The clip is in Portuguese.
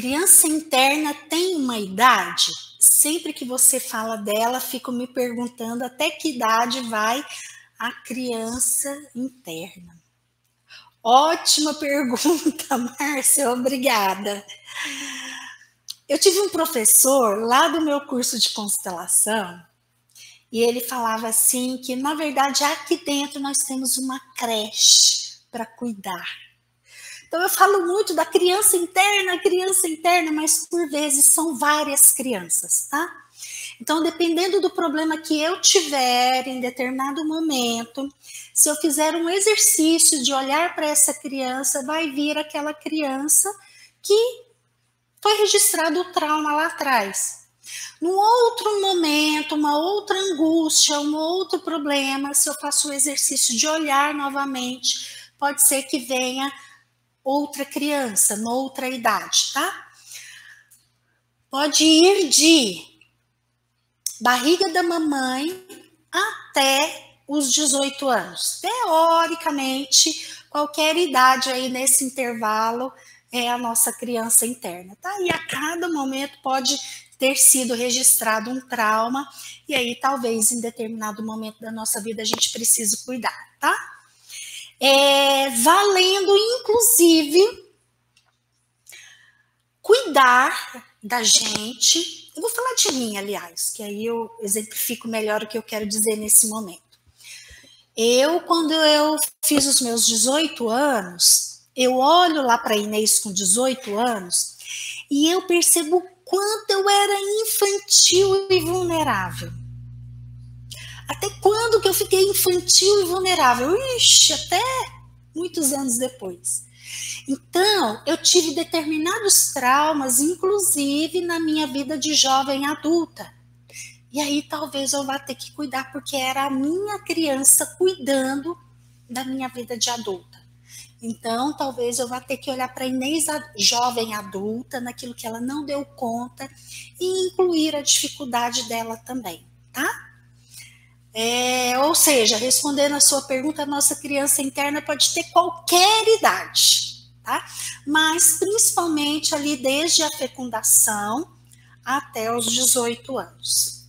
criança interna tem uma idade? Sempre que você fala dela, fico me perguntando até que idade vai a criança interna. Ótima pergunta, Márcia, obrigada. Eu tive um professor lá do meu curso de constelação e ele falava assim que na verdade aqui dentro nós temos uma creche para cuidar. Então eu falo muito da criança interna, criança interna, mas por vezes são várias crianças, tá? Então, dependendo do problema que eu tiver em determinado momento, se eu fizer um exercício de olhar para essa criança, vai vir aquela criança que foi registrado o trauma lá atrás. Num outro momento, uma outra angústia, um outro problema, se eu faço o exercício de olhar novamente, pode ser que venha outra criança, noutra idade, tá? Pode ir de barriga da mamãe até os 18 anos. Teoricamente, qualquer idade aí nesse intervalo é a nossa criança interna, tá? E a cada momento pode ter sido registrado um trauma, e aí talvez em determinado momento da nossa vida a gente precise cuidar, tá? É, valendo, inclusive, cuidar da gente. Eu vou falar de mim, aliás, que aí eu exemplifico melhor o que eu quero dizer nesse momento. Eu, quando eu fiz os meus 18 anos, eu olho lá para Inês com 18 anos e eu percebo o quanto eu era infantil e vulnerável. Até eu fiquei infantil e vulnerável? Ixi, até muitos anos depois. Então, eu tive determinados traumas, inclusive na minha vida de jovem adulta. E aí talvez eu vá ter que cuidar, porque era a minha criança cuidando da minha vida de adulta. Então, talvez eu vá ter que olhar para a Inês jovem adulta, naquilo que ela não deu conta, e incluir a dificuldade dela também? É, ou seja, respondendo a sua pergunta, a nossa criança interna pode ter qualquer idade, tá? Mas principalmente ali desde a fecundação até os 18 anos.